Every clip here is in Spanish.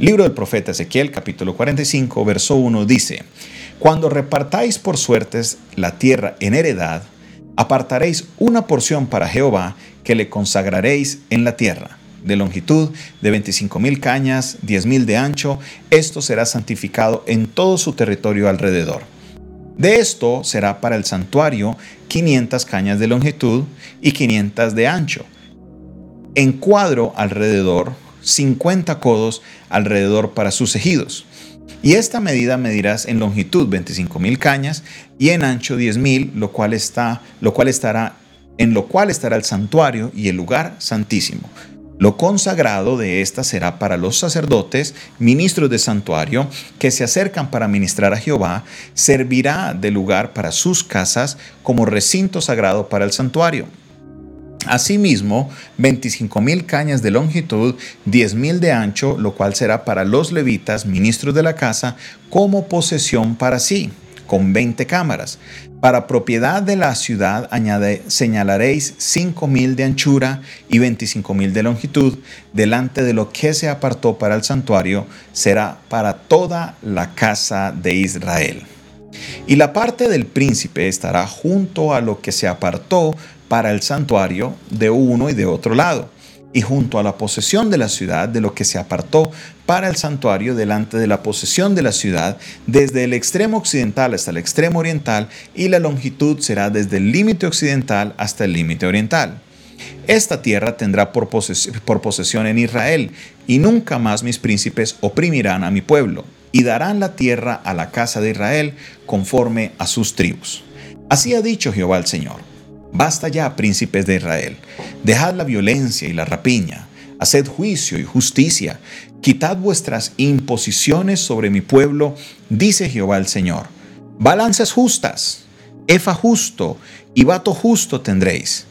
Libro del profeta Ezequiel, capítulo 45, verso 1 dice, Cuando repartáis por suertes la tierra en heredad, apartaréis una porción para Jehová que le consagraréis en la tierra de longitud, de 25 mil cañas, 10 mil de ancho, esto será santificado en todo su territorio alrededor. De esto será para el santuario 500 cañas de longitud y 500 de ancho. En cuadro alrededor, 50 codos alrededor para sus ejidos. Y esta medida medirás en longitud 25 mil cañas y en ancho 10 mil, lo cual está, lo cual estará, en lo cual estará el santuario y el lugar santísimo. Lo consagrado de esta será para los sacerdotes, ministros de santuario, que se acercan para ministrar a Jehová, servirá de lugar para sus casas como recinto sagrado para el santuario. Asimismo, 25 mil cañas de longitud, 10 mil de ancho, lo cual será para los levitas, ministros de la casa, como posesión para sí con 20 cámaras. Para propiedad de la ciudad añade, señalaréis cinco mil de anchura y 25 mil de longitud. Delante de lo que se apartó para el santuario será para toda la casa de Israel. Y la parte del príncipe estará junto a lo que se apartó para el santuario de uno y de otro lado y junto a la posesión de la ciudad de lo que se apartó para el santuario delante de la posesión de la ciudad, desde el extremo occidental hasta el extremo oriental, y la longitud será desde el límite occidental hasta el límite oriental. Esta tierra tendrá por, por posesión en Israel, y nunca más mis príncipes oprimirán a mi pueblo, y darán la tierra a la casa de Israel conforme a sus tribus. Así ha dicho Jehová el Señor. Basta ya, príncipes de Israel, dejad la violencia y la rapiña, haced juicio y justicia, quitad vuestras imposiciones sobre mi pueblo, dice Jehová el Señor. Balanzas justas, efa justo y vato justo tendréis.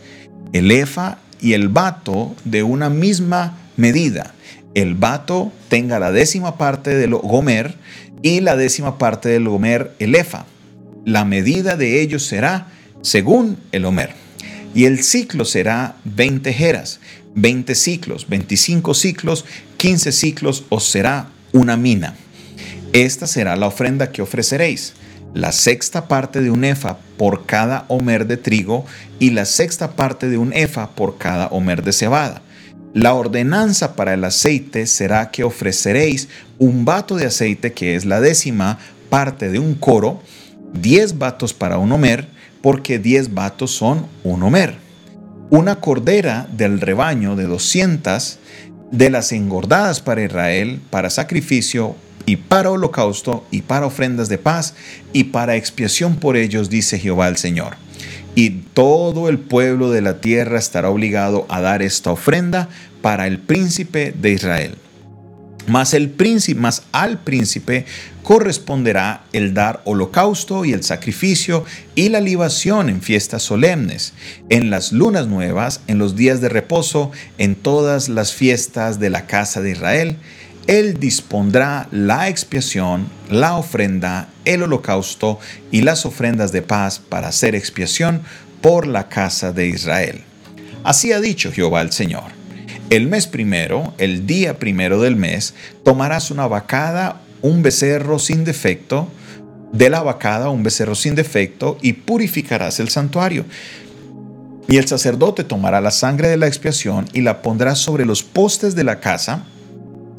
El efa y el vato de una misma medida. El vato tenga la décima parte del gomer y la décima parte del gomer el efa. La medida de ellos será según el Homer. Y el ciclo será 20 jeras, 20 ciclos, 25 ciclos, 15 ciclos os será una mina. Esta será la ofrenda que ofreceréis, la sexta parte de un efa por cada homer de trigo y la sexta parte de un efa por cada homer de cebada. La ordenanza para el aceite será que ofreceréis un vato de aceite que es la décima parte de un coro, 10 vatos para un homer, porque diez vatos son un homer. Una cordera del rebaño de 200 de las engordadas para Israel, para sacrificio y para holocausto y para ofrendas de paz y para expiación por ellos, dice Jehová el Señor. Y todo el pueblo de la tierra estará obligado a dar esta ofrenda para el príncipe de Israel. Mas, el mas al príncipe corresponderá el dar holocausto y el sacrificio y la libación en fiestas solemnes, en las lunas nuevas, en los días de reposo, en todas las fiestas de la casa de Israel. Él dispondrá la expiación, la ofrenda, el holocausto y las ofrendas de paz para hacer expiación por la casa de Israel. Así ha dicho Jehová el Señor. El mes primero, el día primero del mes, tomarás una vacada, un becerro sin defecto, de la vacada un becerro sin defecto, y purificarás el santuario. Y el sacerdote tomará la sangre de la expiación y la pondrá sobre los postes de la casa,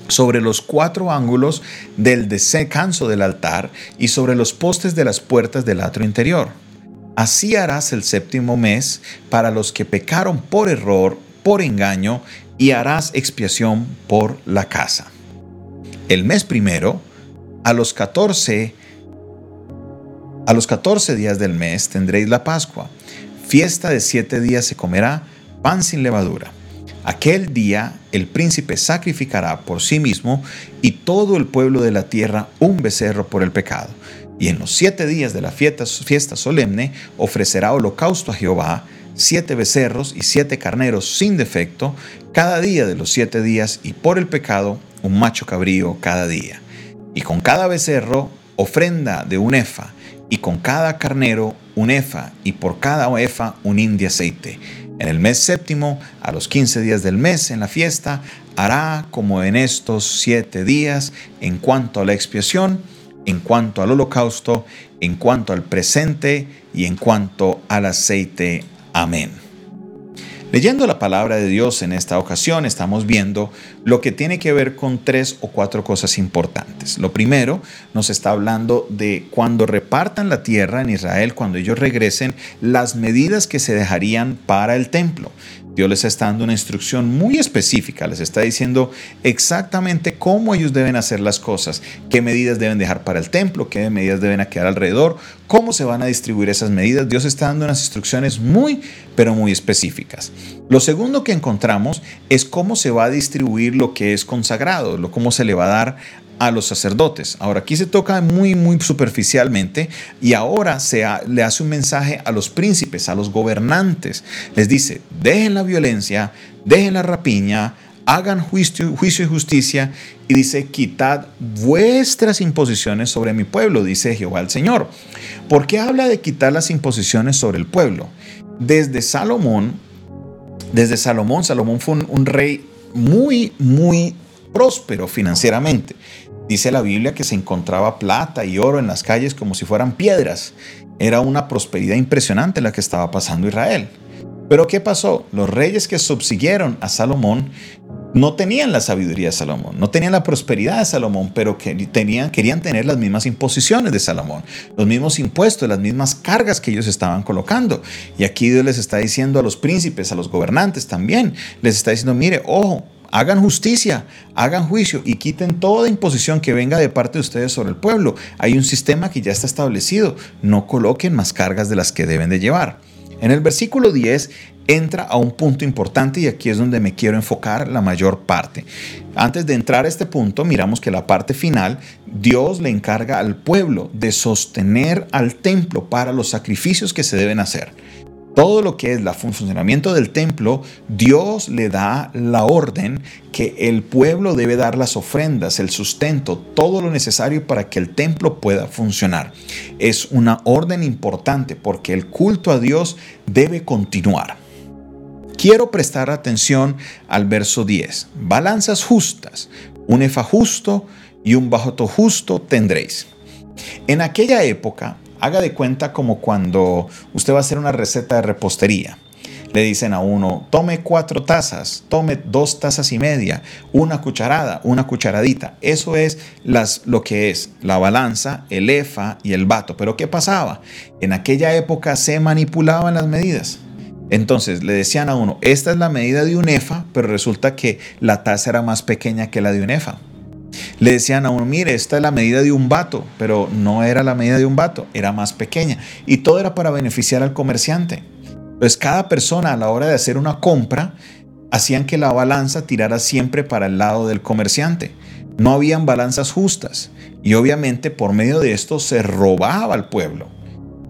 sobre los cuatro ángulos del descanso del altar y sobre los postes de las puertas del atrio interior. Así harás el séptimo mes para los que pecaron por error, por engaño y harás expiación por la casa. El mes primero, a los 14 a los 14 días del mes tendréis la Pascua. Fiesta de siete días se comerá pan sin levadura. Aquel día el príncipe sacrificará por sí mismo y todo el pueblo de la tierra un becerro por el pecado. Y en los siete días de la fiesta, fiesta solemne ofrecerá holocausto a Jehová siete becerros y siete carneros sin defecto cada día de los siete días y por el pecado un macho cabrío cada día. Y con cada becerro ofrenda de un efa y con cada carnero un efa y por cada efa un hin de aceite. En el mes séptimo, a los 15 días del mes, en la fiesta, hará como en estos siete días en cuanto a la expiación, en cuanto al holocausto, en cuanto al presente y en cuanto al aceite. Amén. Leyendo la palabra de Dios en esta ocasión estamos viendo lo que tiene que ver con tres o cuatro cosas importantes. Lo primero nos está hablando de cuando repartan la tierra en Israel, cuando ellos regresen, las medidas que se dejarían para el templo. Dios les está dando una instrucción muy específica, les está diciendo exactamente cómo ellos deben hacer las cosas, qué medidas deben dejar para el templo, qué medidas deben quedar alrededor, cómo se van a distribuir esas medidas. Dios está dando unas instrucciones muy, pero muy específicas. Lo segundo que encontramos es cómo se va a distribuir lo que es consagrado, lo cómo se le va a dar a los sacerdotes. Ahora aquí se toca muy, muy superficialmente y ahora se le hace un mensaje a los príncipes, a los gobernantes. Les dice, dejen la violencia, dejen la rapiña, hagan juicio, juicio y justicia y dice, quitad vuestras imposiciones sobre mi pueblo, dice Jehová el Señor. ¿Por qué habla de quitar las imposiciones sobre el pueblo? Desde Salomón, desde Salomón, Salomón fue un rey muy, muy próspero financieramente. Dice la Biblia que se encontraba plata y oro en las calles como si fueran piedras. Era una prosperidad impresionante la que estaba pasando Israel. Pero ¿qué pasó? Los reyes que subsiguieron a Salomón no tenían la sabiduría de Salomón, no tenían la prosperidad de Salomón, pero que tenían, querían tener las mismas imposiciones de Salomón, los mismos impuestos, las mismas cargas que ellos estaban colocando. Y aquí Dios les está diciendo a los príncipes, a los gobernantes también, les está diciendo, mire, ojo, Hagan justicia, hagan juicio y quiten toda imposición que venga de parte de ustedes sobre el pueblo. Hay un sistema que ya está establecido. No coloquen más cargas de las que deben de llevar. En el versículo 10 entra a un punto importante y aquí es donde me quiero enfocar la mayor parte. Antes de entrar a este punto, miramos que la parte final, Dios le encarga al pueblo de sostener al templo para los sacrificios que se deben hacer todo lo que es el funcionamiento del templo, Dios le da la orden que el pueblo debe dar las ofrendas, el sustento, todo lo necesario para que el templo pueda funcionar. Es una orden importante porque el culto a Dios debe continuar. Quiero prestar atención al verso 10. Balanzas justas, un efa justo y un bajoto justo tendréis. En aquella época, Haga de cuenta como cuando usted va a hacer una receta de repostería. Le dicen a uno, tome cuatro tazas, tome dos tazas y media, una cucharada, una cucharadita. Eso es las, lo que es la balanza, el efa y el vato. Pero ¿qué pasaba? En aquella época se manipulaban las medidas. Entonces le decían a uno, esta es la medida de un efa, pero resulta que la taza era más pequeña que la de un efa. Le decían a uno, mire, esta es la medida de un vato, pero no era la medida de un vato, era más pequeña. Y todo era para beneficiar al comerciante. Pues cada persona a la hora de hacer una compra, hacían que la balanza tirara siempre para el lado del comerciante. No habían balanzas justas. Y obviamente por medio de esto se robaba al pueblo.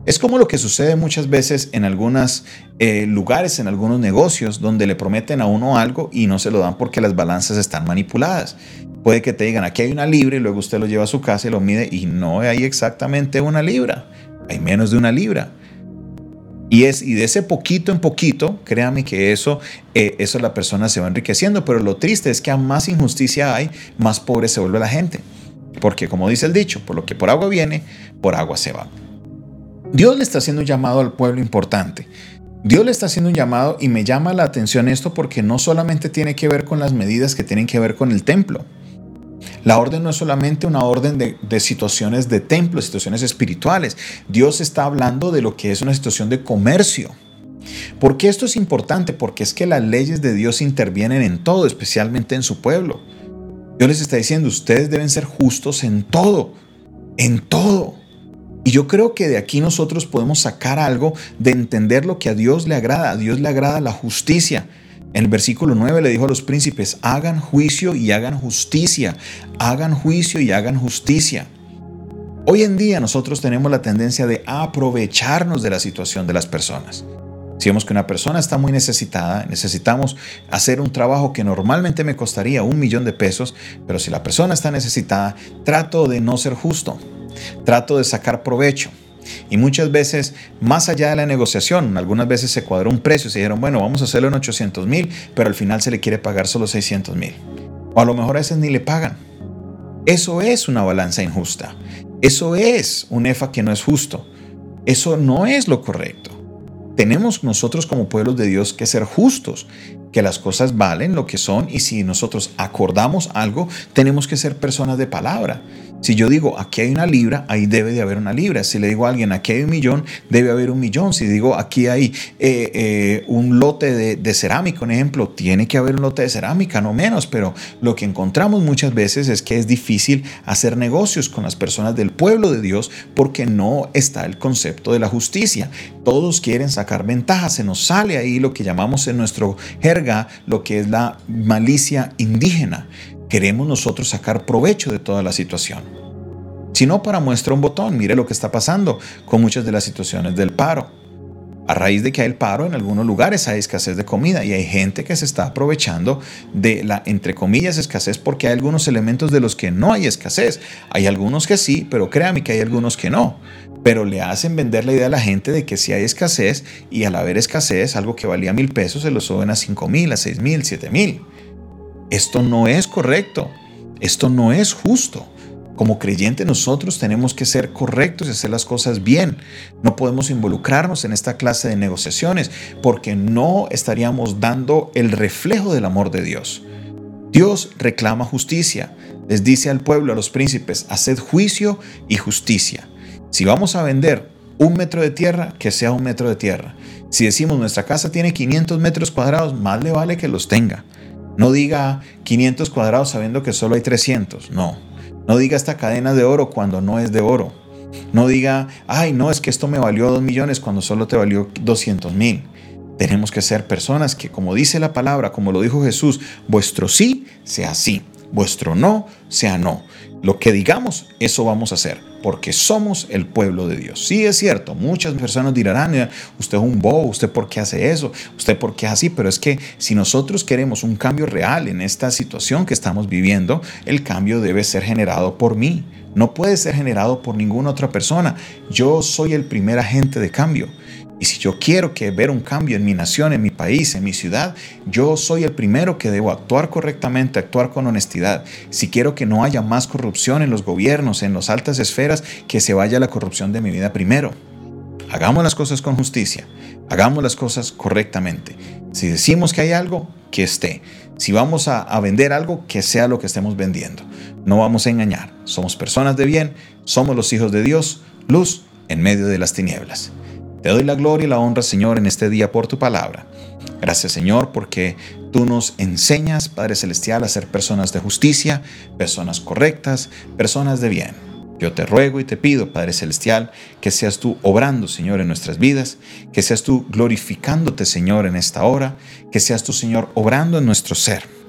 Es como lo que sucede muchas veces en algunos eh, lugares, en algunos negocios, donde le prometen a uno algo y no se lo dan porque las balanzas están manipuladas. Puede que te digan, aquí hay una libra y luego usted lo lleva a su casa y lo mide y no hay exactamente una libra, hay menos de una libra. Y, es, y de ese poquito en poquito, créame que eso, eh, eso la persona se va enriqueciendo, pero lo triste es que a más injusticia hay, más pobre se vuelve la gente. Porque como dice el dicho, por lo que por agua viene, por agua se va. Dios le está haciendo un llamado al pueblo importante. Dios le está haciendo un llamado y me llama la atención esto porque no solamente tiene que ver con las medidas que tienen que ver con el templo. La orden no es solamente una orden de, situaciones de templo, situaciones espirituales. Dios está hablando de lo que es una situación de comercio. ¿Por qué esto es importante? Porque es que las leyes de Dios intervienen en todo, especialmente en su pueblo. Dios les está diciendo, ustedes deben ser justos en todo, en todo. Y yo creo que de aquí nosotros podemos sacar algo de entender lo que a Dios le agrada. A Dios le agrada la justicia. En el versículo 9 le dijo a los príncipes, hagan juicio y hagan justicia, hagan juicio y hagan justicia. Hoy en día nosotros tenemos la tendencia de aprovecharnos de la situación de las personas. Si vemos que una persona está muy necesitada, necesitamos hacer un trabajo que normalmente me costaría un millón de pesos, pero si la persona está necesitada, trato de no ser justo, trato de sacar provecho. Y muchas veces, más allá de la negociación, algunas veces se cuadró un precio, se dijeron, bueno, vamos a hacerlo en 800 mil, pero al final se le quiere pagar solo 600 mil. O a lo mejor a veces ni le pagan. Eso es una balanza injusta. Eso es un EFA que no es justo. Eso no es lo correcto. Tenemos nosotros como pueblos de Dios que ser justos, que las cosas valen lo que son y si nosotros acordamos algo, tenemos que ser personas de palabra. Si yo digo, aquí hay una libra, ahí debe de haber una libra. Si le digo a alguien, aquí hay un millón, debe haber un millón. Si digo, aquí hay eh, eh, un lote de, de, cerámica, un ejemplo, tiene que haber un lote de cerámica, no menos. Pero lo que encontramos muchas veces es que es difícil hacer negocios con las personas del pueblo de Dios porque no está el concepto de la justicia. Todos quieren sacar ventaja. Se nos sale ahí lo que llamamos en nuestro jerga, lo que es la malicia indígena queremos nosotros sacar provecho de toda la situación. Si no, para muestra un botón, mire lo que está pasando con muchas de las situaciones del paro. A raíz de que hay el paro, en algunos lugares hay escasez de comida y hay gente que se está aprovechando de la, entre comillas, escasez porque hay algunos elementos de los que no hay escasez. Hay algunos que sí, pero créame que hay algunos que no. Pero le hacen vender la idea a la gente de que si hay escasez y al haber escasez, algo que valía mil pesos se lo suben a cinco mil, a seis mil, siete mil. Esto no es correcto. Esto no es justo. Como creyentes nosotros tenemos que ser correctos y hacer las cosas bien. No podemos involucrarnos en esta clase de negociaciones porque no estaríamos dando el reflejo del amor de Dios. Dios reclama justicia. Les dice al pueblo, a los príncipes, haced juicio y justicia. Si vamos a vender un metro de tierra, que sea un metro de tierra. Si decimos nuestra casa tiene 500 metros cuadrados, más le vale que los tenga. No diga 500 cuadrados sabiendo que solo hay 300. No. No diga esta cadena de oro cuando no es de oro. No diga, ay, no, es que esto me valió 2 millones cuando solo te valió 200 mil. Tenemos que ser personas que, como dice la palabra, como lo dijo Jesús, vuestro sí sea sí, vuestro no sea no. Lo que digamos, eso vamos a hacer porque somos el pueblo de Dios. Sí es cierto, muchas personas dirán, usted es un bobo, usted por qué hace eso, usted por qué así, pero es que si nosotros queremos un cambio real en esta situación que estamos viviendo, el cambio debe ser generado por mí. No puede ser generado por ninguna otra persona. Yo soy el primer agente de cambio. Y si yo quiero que ver un cambio en mi nación, en mi país, en mi ciudad, yo soy el primero que debo actuar correctamente, actuar con honestidad. Si quiero que no haya más corrupción en los gobiernos, en las altas esferas, que se vaya la corrupción de mi vida primero. Hagamos las cosas con justicia, hagamos las cosas correctamente. Si decimos que hay algo, que esté. Si vamos a, a vender algo, que sea lo que estemos vendiendo. No vamos a engañar. Somos personas de bien, somos los hijos de Dios, luz en medio de las tinieblas. Te doy la gloria y la honra, Señor, en este día por tu palabra. Gracias, Señor, porque tú nos enseñas, Padre Celestial, a ser personas de justicia, personas correctas, personas de bien. Yo te ruego y te pido, Padre Celestial, que seas tú obrando, Señor, en nuestras vidas, que seas tú glorificándote, Señor, en esta hora, que seas tú, Señor, obrando en nuestro ser.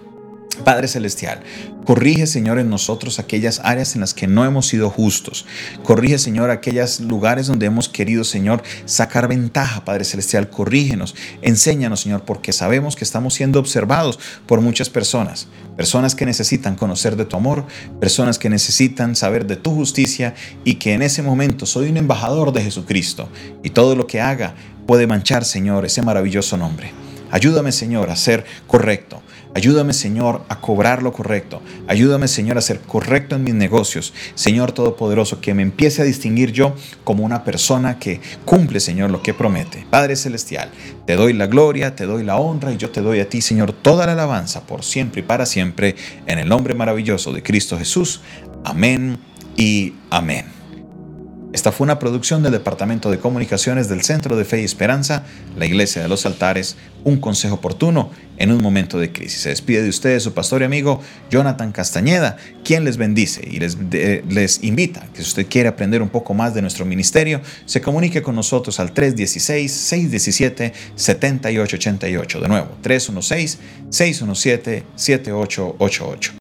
Padre Celestial, corrige, Señor, en nosotros aquellas áreas en las que no hemos sido justos. Corrige, Señor, aquellos lugares donde hemos querido, Señor, sacar ventaja, Padre Celestial. Corrígenos, enséñanos, Señor, porque sabemos que estamos siendo observados por muchas personas. Personas que necesitan conocer de tu amor, personas que necesitan saber de tu justicia y que en ese momento soy un embajador de Jesucristo y todo lo que haga puede manchar, Señor, ese maravilloso nombre. Ayúdame, Señor, a ser correcto. Ayúdame, Señor, a cobrar lo correcto. Ayúdame, Señor, a ser correcto en mis negocios. Señor Todopoderoso, que me empiece a distinguir yo como una persona que cumple, Señor, lo que promete. Padre Celestial, te doy la gloria, te doy la honra y yo te doy a ti, Señor, toda la alabanza por siempre y para siempre, en el nombre maravilloso de Cristo Jesús. Amén y amén. Esta fue una producción del Departamento de Comunicaciones del Centro de Fe y Esperanza, la Iglesia de los Altares, un consejo oportuno en un momento de crisis. Se despide de ustedes su pastor y amigo Jonathan Castañeda, quien les bendice y les, les invita que si usted quiere aprender un poco más de nuestro ministerio, se comunique con nosotros al 316-617-7888. De nuevo, 316-617-7888.